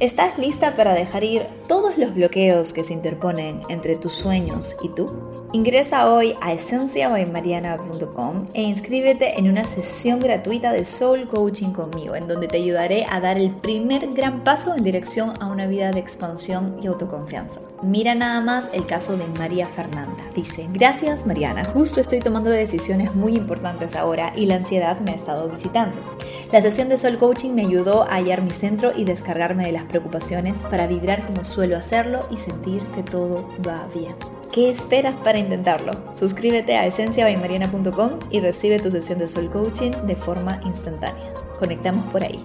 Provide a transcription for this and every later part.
¿Estás lista para dejar ir todos los bloqueos que se interponen entre tus sueños y tú? Ingresa hoy a esenciabaymariana.com e inscríbete en una sesión gratuita de Soul Coaching conmigo, en donde te ayudaré a dar el primer gran paso en dirección a una vida de expansión y autoconfianza. Mira nada más el caso de María Fernanda. Dice, gracias Mariana, justo estoy tomando decisiones muy importantes ahora y la ansiedad me ha estado visitando. La sesión de Soul Coaching me ayudó a hallar mi centro y descargarme de las preocupaciones para vibrar como suelo hacerlo y sentir que todo va bien. ¿Qué esperas para intentarlo? Suscríbete a esenciabaymariana.com y recibe tu sesión de Soul Coaching de forma instantánea. Conectamos por ahí.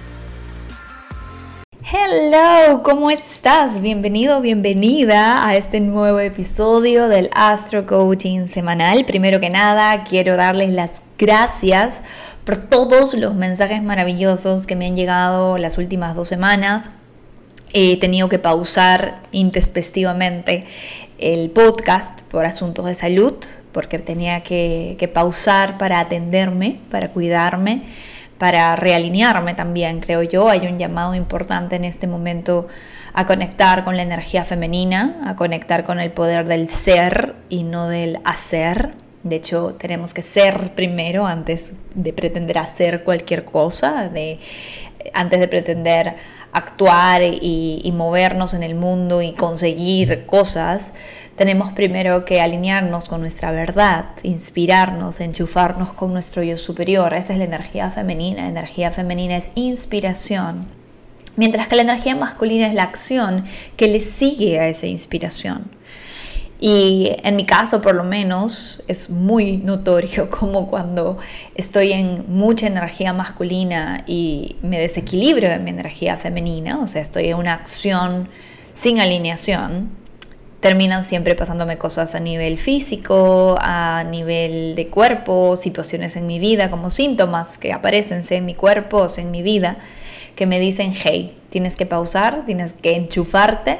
Hello, ¿cómo estás? Bienvenido, bienvenida a este nuevo episodio del Astro Coaching semanal. Primero que nada, quiero darles las gracias por todos los mensajes maravillosos que me han llegado las últimas dos semanas. He tenido que pausar intempestivamente el podcast por asuntos de salud, porque tenía que, que pausar para atenderme, para cuidarme para realinearme también, creo yo. Hay un llamado importante en este momento a conectar con la energía femenina, a conectar con el poder del ser y no del hacer. De hecho, tenemos que ser primero antes de pretender hacer cualquier cosa, de, antes de pretender actuar y, y movernos en el mundo y conseguir cosas tenemos primero que alinearnos con nuestra verdad, inspirarnos, enchufarnos con nuestro yo superior. Esa es la energía femenina. La energía femenina es inspiración. Mientras que la energía masculina es la acción que le sigue a esa inspiración. Y en mi caso, por lo menos, es muy notorio como cuando estoy en mucha energía masculina y me desequilibro en mi energía femenina, o sea, estoy en una acción sin alineación, terminan siempre pasándome cosas a nivel físico, a nivel de cuerpo, situaciones en mi vida, como síntomas que aparecen en mi cuerpo o en mi vida, que me dicen, hey, tienes que pausar, tienes que enchufarte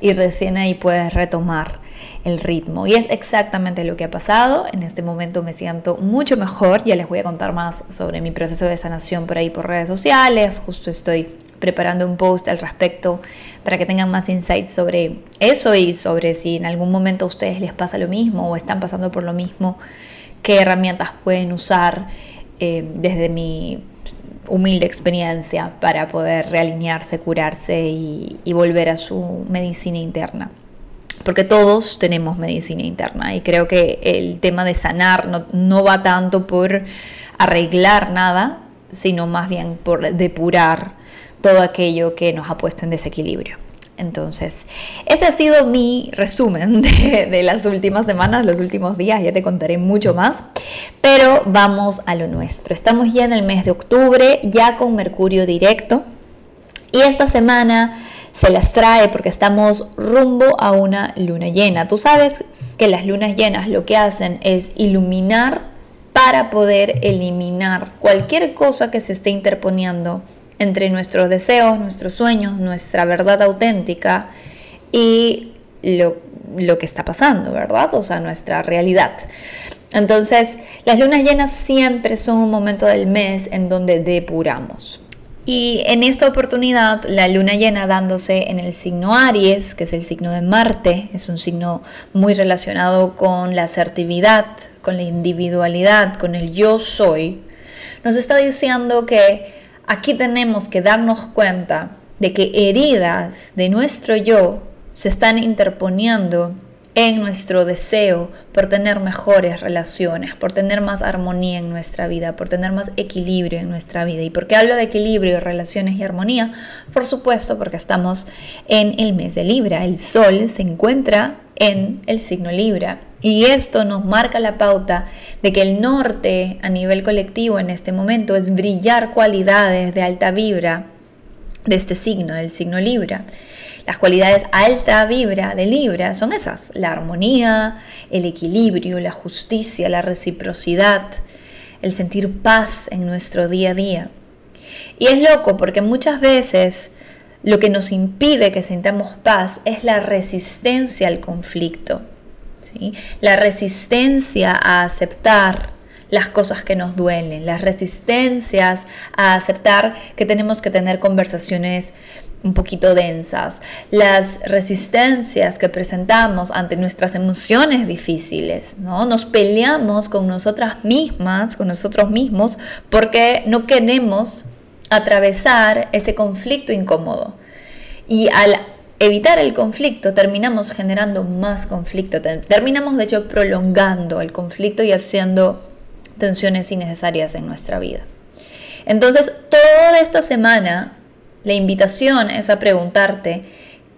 y recién ahí puedes retomar el ritmo. Y es exactamente lo que ha pasado. En este momento me siento mucho mejor. Ya les voy a contar más sobre mi proceso de sanación por ahí por redes sociales. Justo estoy preparando un post al respecto para que tengan más insights sobre eso y sobre si en algún momento a ustedes les pasa lo mismo o están pasando por lo mismo, qué herramientas pueden usar eh, desde mi humilde experiencia para poder realinearse, curarse y, volver a su medicina interna. Porque todos tenemos medicina interna y creo que el tema de sanar no, no, va tanto por arreglar nada, sino más bien por depurar todo aquello que nos ha puesto en desequilibrio. Entonces, ese ha sido mi resumen de, las últimas semanas, los últimos días, ya te contaré mucho más, pero vamos a lo nuestro. Estamos ya en el mes de octubre, ya con Mercurio directo, y esta semana se las trae porque estamos rumbo a una luna llena. Tú sabes que las lunas llenas lo que hacen es iluminar para poder eliminar cualquier cosa que se esté interponiendo entre nuestros deseos, nuestros sueños, nuestra verdad auténtica y lo, lo, que está pasando, ¿verdad? O sea, nuestra realidad. Entonces, las lunas llenas siempre son un momento del mes en donde depuramos. Y en esta oportunidad, la luna llena dándose en el signo Aries, que es el signo de Marte, es un signo muy relacionado con la asertividad, con la individualidad, con el yo soy, nos está diciendo que Aquí tenemos que darnos cuenta de que heridas de nuestro yo se están interponiendo en nuestro deseo por tener mejores relaciones, por tener más armonía en nuestra vida, por tener más equilibrio en nuestra vida. ¿Y por qué hablo de equilibrio, relaciones y armonía? Por supuesto, porque estamos en el mes de Libra. El Sol se encuentra en el signo Libra. Y esto nos marca la pauta de que el norte a nivel colectivo en este momento es brillar cualidades de alta vibra de este signo, del signo Libra. Las cualidades alta vibra de Libra son esas, la armonía, el equilibrio, la justicia, la reciprocidad, el sentir paz en nuestro día a día. Y es loco porque muchas veces lo que nos impide que sintamos paz es la resistencia al conflicto, la resistencia a aceptar las cosas que nos duelen, las resistencias a aceptar que tenemos que tener conversaciones un poquito densas, las resistencias que presentamos ante nuestras emociones difíciles, ¿no? Nos peleamos con nosotras mismas, con nosotros mismos, porque no queremos atravesar ese conflicto incómodo. Y al evitar el conflicto terminamos generando más conflicto, terminamos de hecho prolongando el conflicto y haciendo tensiones innecesarias en nuestra vida. Entonces, toda esta semana la invitación es a preguntarte,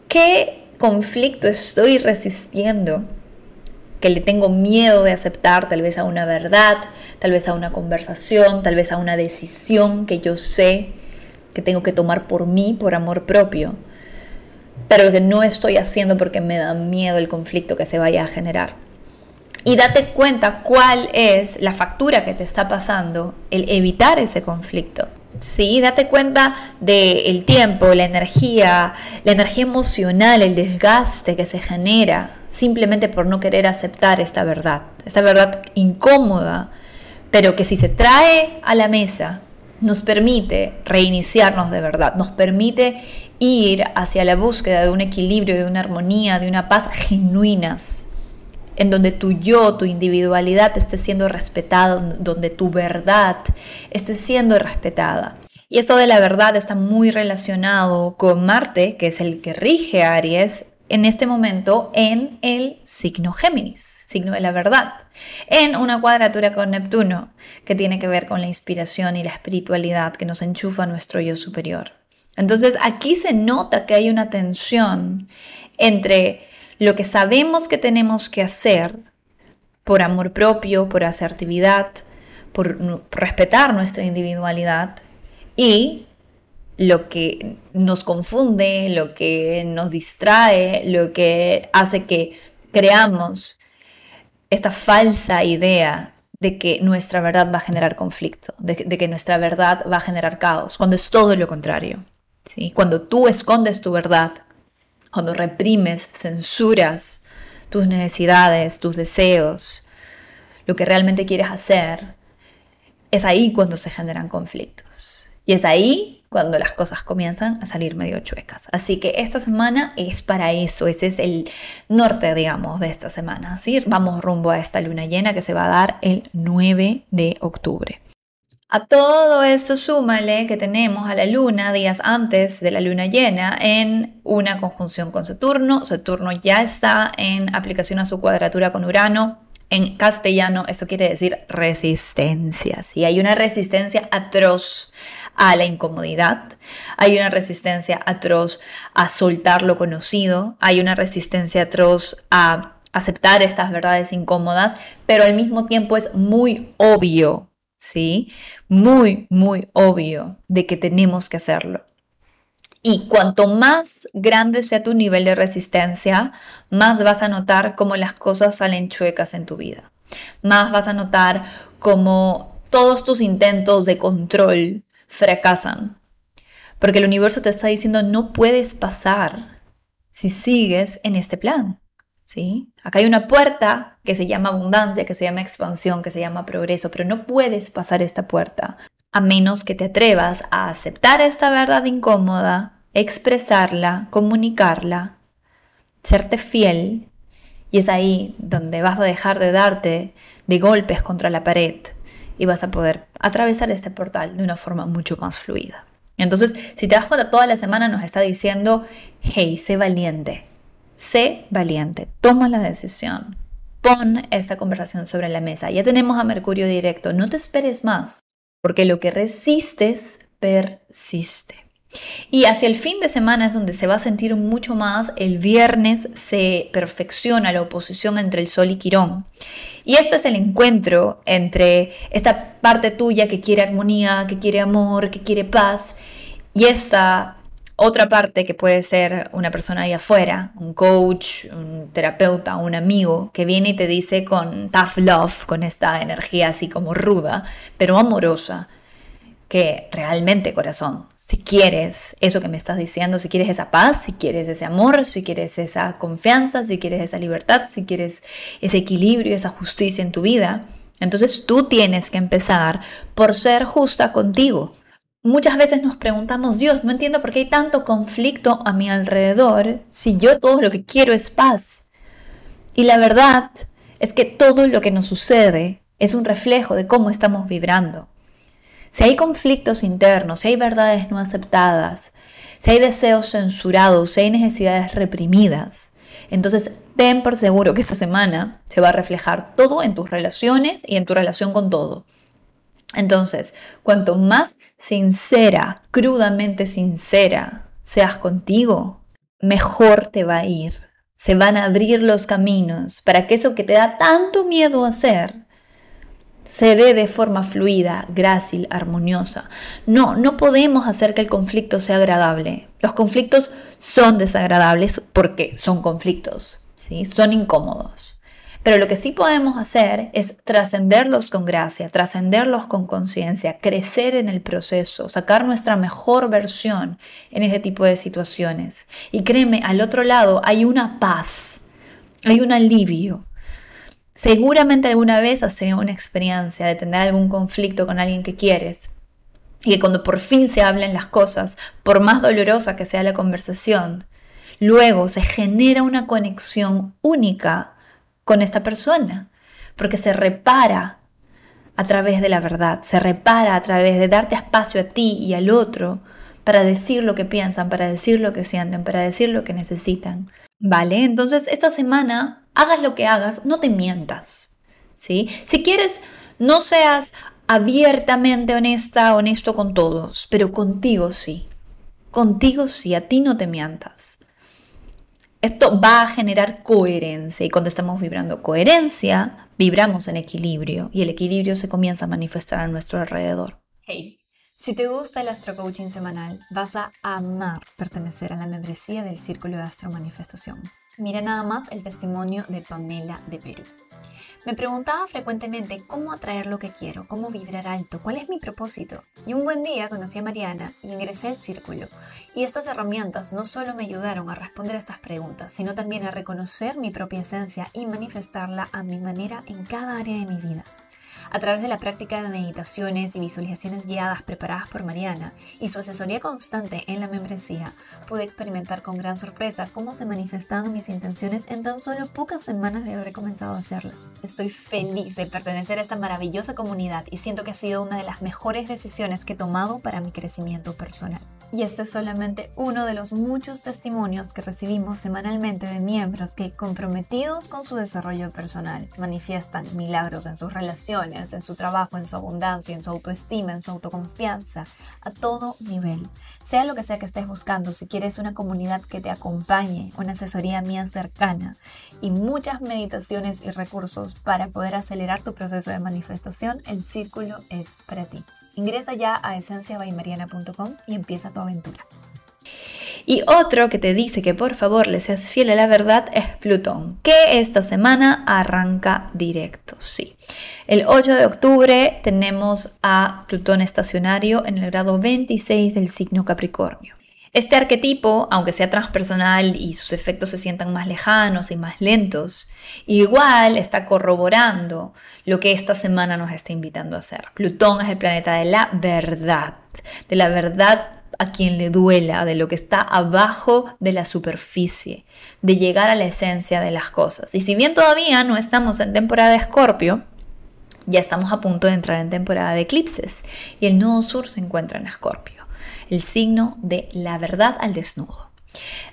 ¿qué conflicto estoy resistiendo? Que le tengo miedo de aceptar, tal vez a una verdad, tal vez a una conversación, tal vez a una decisión que yo sé que tengo que tomar por mí, por amor propio, pero que no estoy haciendo porque me da miedo el conflicto que se vaya a generar. Y date cuenta cuál es la factura que te está pasando el evitar ese conflicto. Sí, date cuenta del tiempo, la energía, la energía emocional, el desgaste que se genera simplemente por no querer aceptar esta verdad, esta verdad incómoda, pero que si se trae a la mesa nos permite reiniciarnos de verdad, nos permite ir hacia la búsqueda de un equilibrio, de una armonía, de una paz genuinas, en donde tu yo, tu individualidad esté siendo respetada, donde tu verdad esté siendo respetada. Y eso de la verdad está muy relacionado con Marte, que es el que rige a Aries en este momento en el signo Géminis, signo de la verdad, en una cuadratura con Neptuno, que tiene que ver con la inspiración y la espiritualidad que nos enchufa nuestro yo superior. Entonces aquí se nota que hay una tensión entre lo que sabemos que tenemos que hacer por amor propio, por asertividad, por respetar nuestra individualidad y lo que nos confunde, lo que nos distrae, lo que hace que creamos esta falsa idea de que nuestra verdad va a generar conflicto, de, que nuestra verdad va a generar caos, cuando es todo lo contrario. ¿Sí? Cuando tú escondes tu verdad, cuando reprimes, censuras tus necesidades, tus deseos, lo que realmente quieres hacer, es ahí cuando se generan conflictos. Y es ahí cuando las cosas comienzan a salir medio chuecas. Así que esta semana es para eso, ese es el norte, digamos, de esta semana. ¿sí? Vamos rumbo a esta luna llena que se va a dar el 9 de octubre. A todo esto súmale que tenemos a la luna días antes de la luna llena en una conjunción con Saturno. Saturno ya está en aplicación a su cuadratura con Urano. En castellano eso quiere decir resistencia. Y hay una resistencia atroz a la incomodidad, hay una resistencia atroz a soltar lo conocido, hay una resistencia atroz a aceptar estas verdades incómodas, pero al mismo tiempo es muy obvio ¿sí? Muy, muy obvio de que tenemos que hacerlo. Y cuanto más grande sea tu nivel de resistencia, más vas a notar cómo las cosas salen chuecas en tu vida. Más vas a notar cómo todos tus intentos de control fracasan. Porque el universo te está diciendo no puedes pasar si sigues en este plan. ¿Sí? Acá hay una puerta que se llama abundancia, que se llama expansión, que se llama progreso, pero no puedes pasar esta puerta a menos que te atrevas a aceptar esta verdad incómoda, expresarla, comunicarla, serte fiel, y es ahí donde vas a dejar de darte de golpes contra la pared y vas a poder atravesar este portal de una forma mucho más fluida. Entonces, si te das toda la semana nos está diciendo, hey, sé valiente, sé valiente, toma la decisión, pon esta conversación sobre la mesa. Ya tenemos a Mercurio directo, no te esperes más, porque lo que resistes persiste. Y hacia el fin de semana es donde se va a sentir mucho más. El viernes se perfecciona la oposición entre el Sol y Quirón. Y este es el encuentro entre esta parte tuya que quiere armonía, que quiere amor, que quiere paz, y esta otra parte que puede ser una persona ahí afuera, un coach, un terapeuta, un amigo, que viene y te dice con tough love, con esta energía así como ruda, pero amorosa, que realmente corazón, si quieres eso que me estás diciendo, si quieres esa paz, si quieres ese amor, si quieres esa confianza, si quieres esa libertad, si quieres ese equilibrio, esa justicia en tu vida, entonces tú tienes que empezar por ser justa contigo Muchas veces nos preguntamos, Dios, no entiendo por qué hay tanto conflicto a mi alrededor si yo todo lo que quiero es paz. Y la verdad es que todo lo que nos sucede es un reflejo de cómo estamos vibrando. Si hay conflictos internos, si hay verdades no aceptadas, si hay deseos censurados, si hay necesidades reprimidas, entonces ten por seguro que esta semana se va a reflejar todo en tus relaciones y en tu relación con todo. Entonces, cuanto más sincera, crudamente sincera seas contigo, mejor te va a ir. Se van a abrir los caminos para que eso que te da tanto miedo hacer se dé de forma fluida, grácil, armoniosa. No, no podemos hacer que el conflicto sea agradable. Los conflictos son desagradables porque son conflictos, ¿sí? son incómodos. Pero lo que sí podemos hacer es trascenderlos con gracia, trascenderlos con conciencia, crecer en el proceso, sacar nuestra mejor versión en ese tipo de situaciones. Y créeme, al otro lado hay una paz, hay un alivio. Seguramente alguna vez has tenido una experiencia de tener algún conflicto con alguien que quieres y que cuando por fin se hablen las cosas, por más dolorosa que sea la conversación, luego se genera una conexión única con esta persona, porque se repara a través de la verdad, se repara a través de darte espacio a ti y al otro para decir lo que piensan, para decir lo que sienten, para decir lo que necesitan. ¿Vale? Entonces, esta semana, hagas lo que hagas, no te mientas. ¿Sí? Si quieres, no seas abiertamente honesta, honesto con todos, pero contigo sí. Contigo sí, a ti no te mientas. Esto va a generar coherencia y cuando estamos vibrando coherencia, vibramos en equilibrio y el equilibrio se comienza a manifestar a nuestro alrededor. Hey, si te gusta el Astro Coaching semanal, vas a amar pertenecer a la membresía del Círculo de Astro Manifestación. Mira nada más el testimonio de Pamela de Perú. Me preguntaba frecuentemente cómo atraer lo que quiero, cómo vibrar alto, cuál es mi propósito. Y un buen día conocí a Mariana y ingresé al círculo. Y estas herramientas no solo me ayudaron a responder a estas preguntas, sino también a reconocer mi propia esencia y manifestarla a mi manera en cada área de mi vida. A través de la práctica de meditaciones y visualizaciones guiadas preparadas por Mariana y su asesoría constante en la membresía, pude experimentar con gran sorpresa cómo se manifestaban mis intenciones en tan solo pocas semanas de haber comenzado a hacerlo. Estoy feliz de pertenecer a esta maravillosa comunidad y siento que ha sido una de las mejores decisiones que he tomado para mi crecimiento personal. Y este es solamente uno de los muchos testimonios que recibimos semanalmente de miembros que, comprometidos con su desarrollo personal, manifiestan milagros en sus relaciones, en su trabajo, en su abundancia, en su autoestima, en su autoconfianza, a todo nivel. Sea lo que sea que estés buscando, si quieres una comunidad que te acompañe, una asesoría mía cercana y muchas meditaciones y recursos para poder acelerar tu proceso de manifestación, el círculo es para ti. Ingresa ya a esenciabaimariana.com y empieza tu aventura. Y otro que te dice que por favor le seas fiel a la verdad es Plutón, que esta semana arranca directo, sí. El 8 de octubre tenemos a Plutón estacionario en el grado 26 del signo Capricornio. Este arquetipo, aunque sea transpersonal y sus efectos se sientan más lejanos y más lentos, igual está corroborando lo que esta semana nos está invitando a hacer. Plutón es el planeta de la verdad, de la verdad a quien le duela, de lo que está abajo de la superficie, de llegar a la esencia de las cosas. Y si bien todavía no estamos en temporada de Escorpio, ya estamos a punto de entrar en temporada de eclipses y el nodo sur se encuentra en Escorpio el signo de la verdad al desnudo.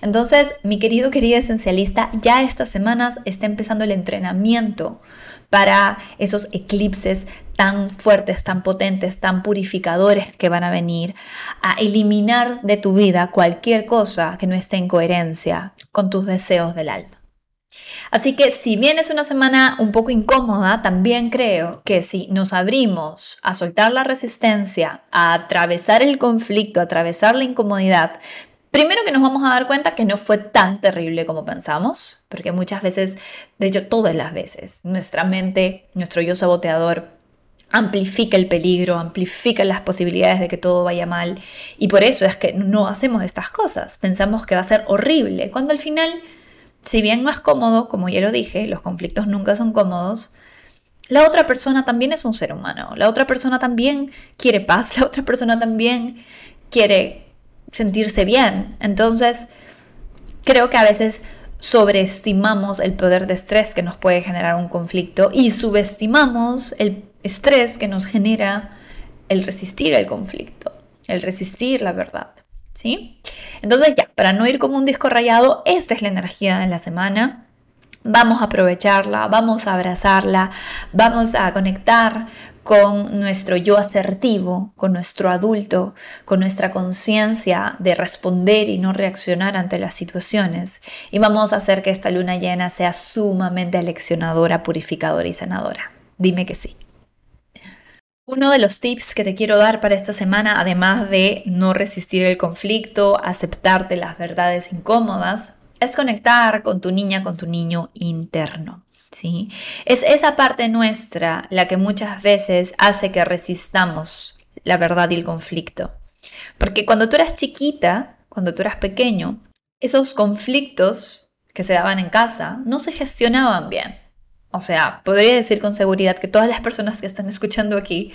Entonces, mi querido, querida esencialista, ya estas semanas está empezando el entrenamiento para esos eclipses tan fuertes, tan potentes, tan purificadores que van a venir a eliminar de tu vida cualquier cosa que no esté en coherencia con tus deseos del alma. Así que si bien es una semana un poco incómoda, también creo que si nos abrimos a soltar la resistencia, a atravesar el conflicto, a atravesar la incomodidad, Primero que nos vamos a dar cuenta que no fue tan terrible como pensamos, porque muchas veces, de hecho todas las veces, nuestra mente, nuestro yo saboteador amplifica el peligro, amplifica las posibilidades de que todo vaya mal y por eso es que no hacemos estas cosas. Pensamos que va a ser horrible, cuando al final, si bien no es cómodo, como ya lo dije, los conflictos nunca son cómodos, la otra persona también es un ser humano, la otra persona también quiere paz, la otra persona también quiere sentirse bien. Entonces, creo que a veces sobreestimamos el poder de estrés que nos puede generar un conflicto y subestimamos el estrés que nos genera el resistir el conflicto, el resistir la verdad. ¿Sí? Entonces ya, para no ir como un disco rayado, esta es la energía de la semana. Vamos a aprovecharla, vamos a abrazarla, vamos a conectar con nuestro yo asertivo, con nuestro adulto, con nuestra conciencia de responder y no reaccionar ante las situaciones. Y vamos a hacer que esta luna llena sea sumamente aleccionadora, purificadora y sanadora. Dime que sí. Uno de los tips que te quiero dar para esta semana, además de no resistir el conflicto, aceptarte las verdades incómodas, es conectar con tu niña, con tu niño interno. ¿sí? Es esa parte nuestra la que muchas veces hace que resistamos la verdad y el conflicto. Porque cuando tú eras chiquita, cuando tú eras pequeño, esos conflictos que se daban en casa no se gestionaban bien. O sea, podría decir con seguridad que todas las personas que están escuchando aquí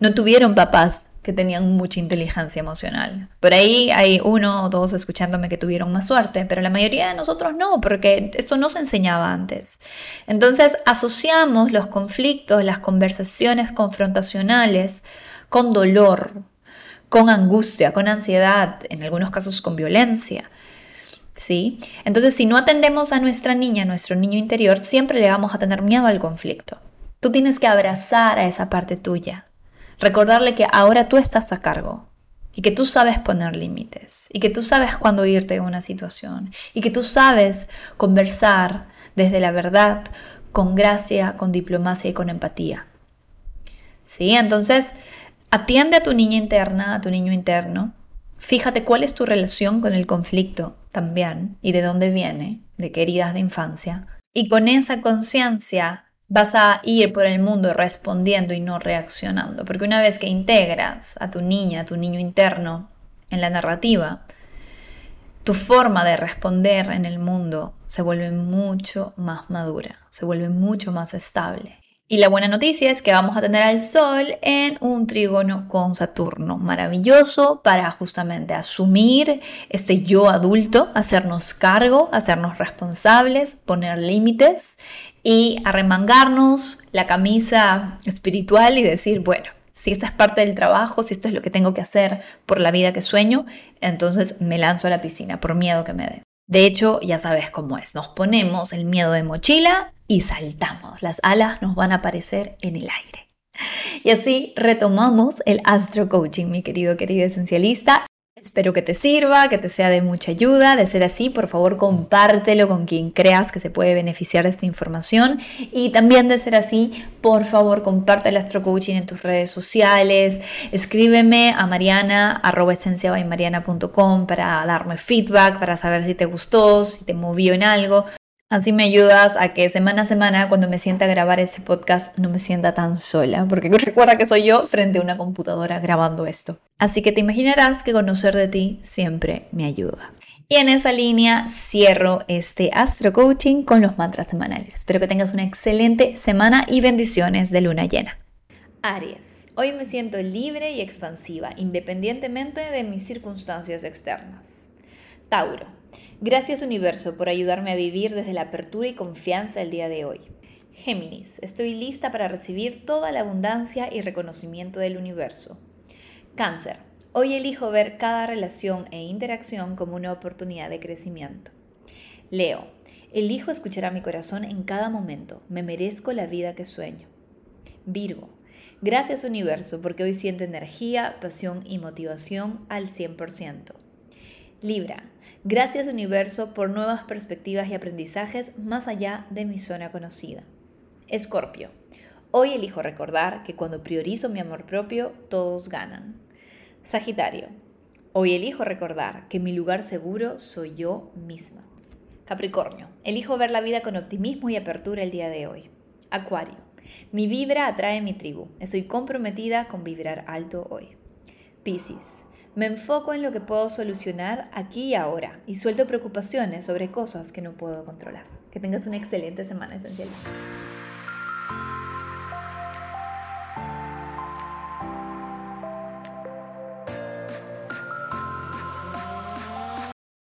no tuvieron papás que tenían mucha inteligencia emocional. Por ahí hay uno o dos escuchándome que tuvieron más suerte, pero la mayoría de nosotros no, porque esto no se enseñaba antes. Entonces asociamos los conflictos, las conversaciones confrontacionales con dolor, con angustia, con ansiedad, en algunos casos con violencia. ¿Sí? Entonces, si no atendemos a nuestra niña, a nuestro niño interior, siempre le vamos a tener miedo al conflicto. Tú tienes que abrazar a esa parte tuya, Recordarle que ahora tú estás a cargo y que tú sabes poner límites y que tú sabes cuándo irte de una situación y que tú sabes conversar desde la verdad, con gracia, con diplomacia y con empatía. ¿Sí? Entonces, atiende a tu niña interna, a tu niño interno. Fíjate cuál es tu relación con el conflicto también y de dónde viene, de queridas de infancia. Y con esa conciencia vas a ir por el mundo respondiendo y no reaccionando. Porque una vez que integras a tu niña, a tu niño interno en la narrativa, tu forma de responder en el mundo se vuelve mucho más madura, se vuelve mucho más estable. Y la buena noticia es que vamos a tener al Sol en un trígono con Saturno. Maravilloso para justamente asumir este yo adulto, hacernos cargo, hacernos responsables, poner límites y arremangarnos la camisa espiritual y decir, bueno, si esta es parte del trabajo, si esto es lo que tengo que hacer por la vida que sueño, entonces me lanzo a la piscina por miedo que me dé. De hecho, ya sabes cómo es, nos ponemos el miedo de mochila y saltamos. Las alas nos van a aparecer en el aire. Y así retomamos el Astro Coaching, mi querido, querido esencialista. Espero que te sirva, que te sea de mucha ayuda. De ser así, por favor, compártelo con quien creas que se puede beneficiar de esta información. Y también de ser así, por favor, comparte el Astro Coaching en tus redes sociales. Escríbeme a mariana, para darme feedback, para saber si te gustó, si te movió en algo. Así me ayudas a que semana a semana, cuando me sienta a grabar este podcast, no me sienta tan sola, porque recuerda que soy yo frente a una computadora grabando esto. Así que te imaginarás que conocer de ti siempre me ayuda. Y en esa línea cierro este Astro Coaching con los mantras semanales. Espero que tengas una excelente semana y bendiciones de luna llena. Aries, hoy me siento libre y expansiva, independientemente de mis circunstancias externas. Tauro, Gracias universo por ayudarme a vivir desde la apertura y confianza el día de hoy. Géminis, estoy lista para recibir toda la abundancia y reconocimiento del universo. Cáncer, Hoy elijo ver cada relación e interacción como una oportunidad de crecimiento. Leo, elijo escuchar a mi corazón en cada momento. Me merezco la vida que sueño. Virgo, gracias universo porque hoy siento energía, pasión y motivación al 100%. Libra, gracias universo por nuevas perspectivas y aprendizajes más allá de mi zona conocida. Escorpio, hoy elijo recordar que cuando priorizo mi amor propio, todos ganan. Sagitario, hoy elijo recordar que mi lugar seguro soy yo misma. Capricornio, elijo ver la vida con optimismo y apertura el día de hoy. Acuario, mi vibra atrae mi tribu. Estoy comprometida con vibrar alto hoy. Piscis, me enfoco en lo que puedo solucionar aquí y ahora y suelto preocupaciones sobre cosas que no puedo controlar. Que tengas una excelente semana esencial.